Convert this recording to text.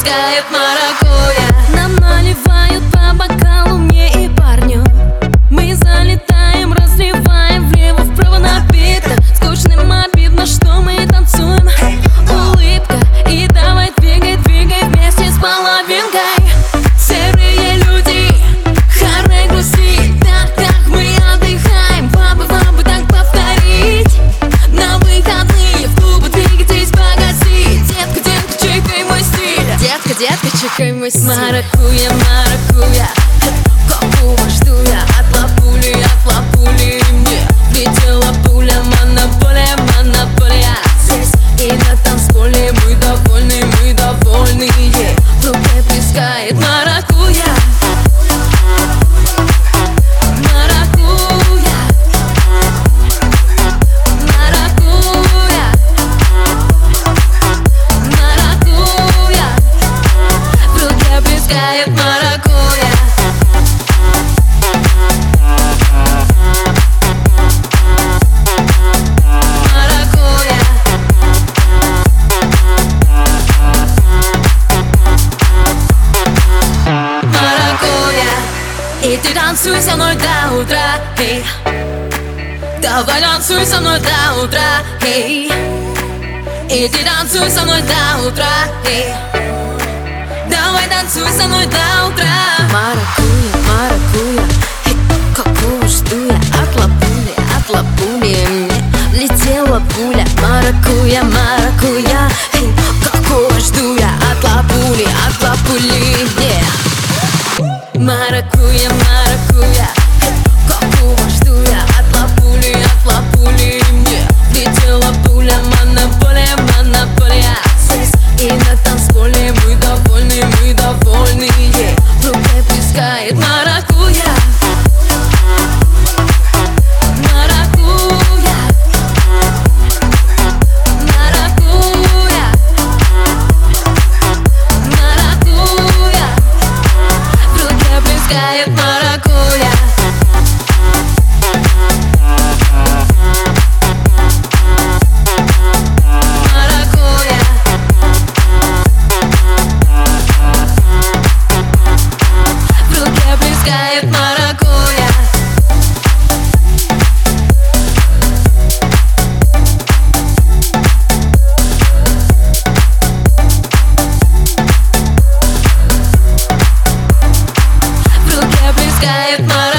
Брызгает маракуйя. маракуя, маракуя танцуй со мной до утра, эй. Давай танцуй со мной до утра, эй. Иди танцуй со мной до утра, эй. Давай танцуй со мной до утра. Маракуя, маракуя эй, Какую жду я от лапули, от лапули Мне летела пуля. Маракуя, маракуя пускает sky my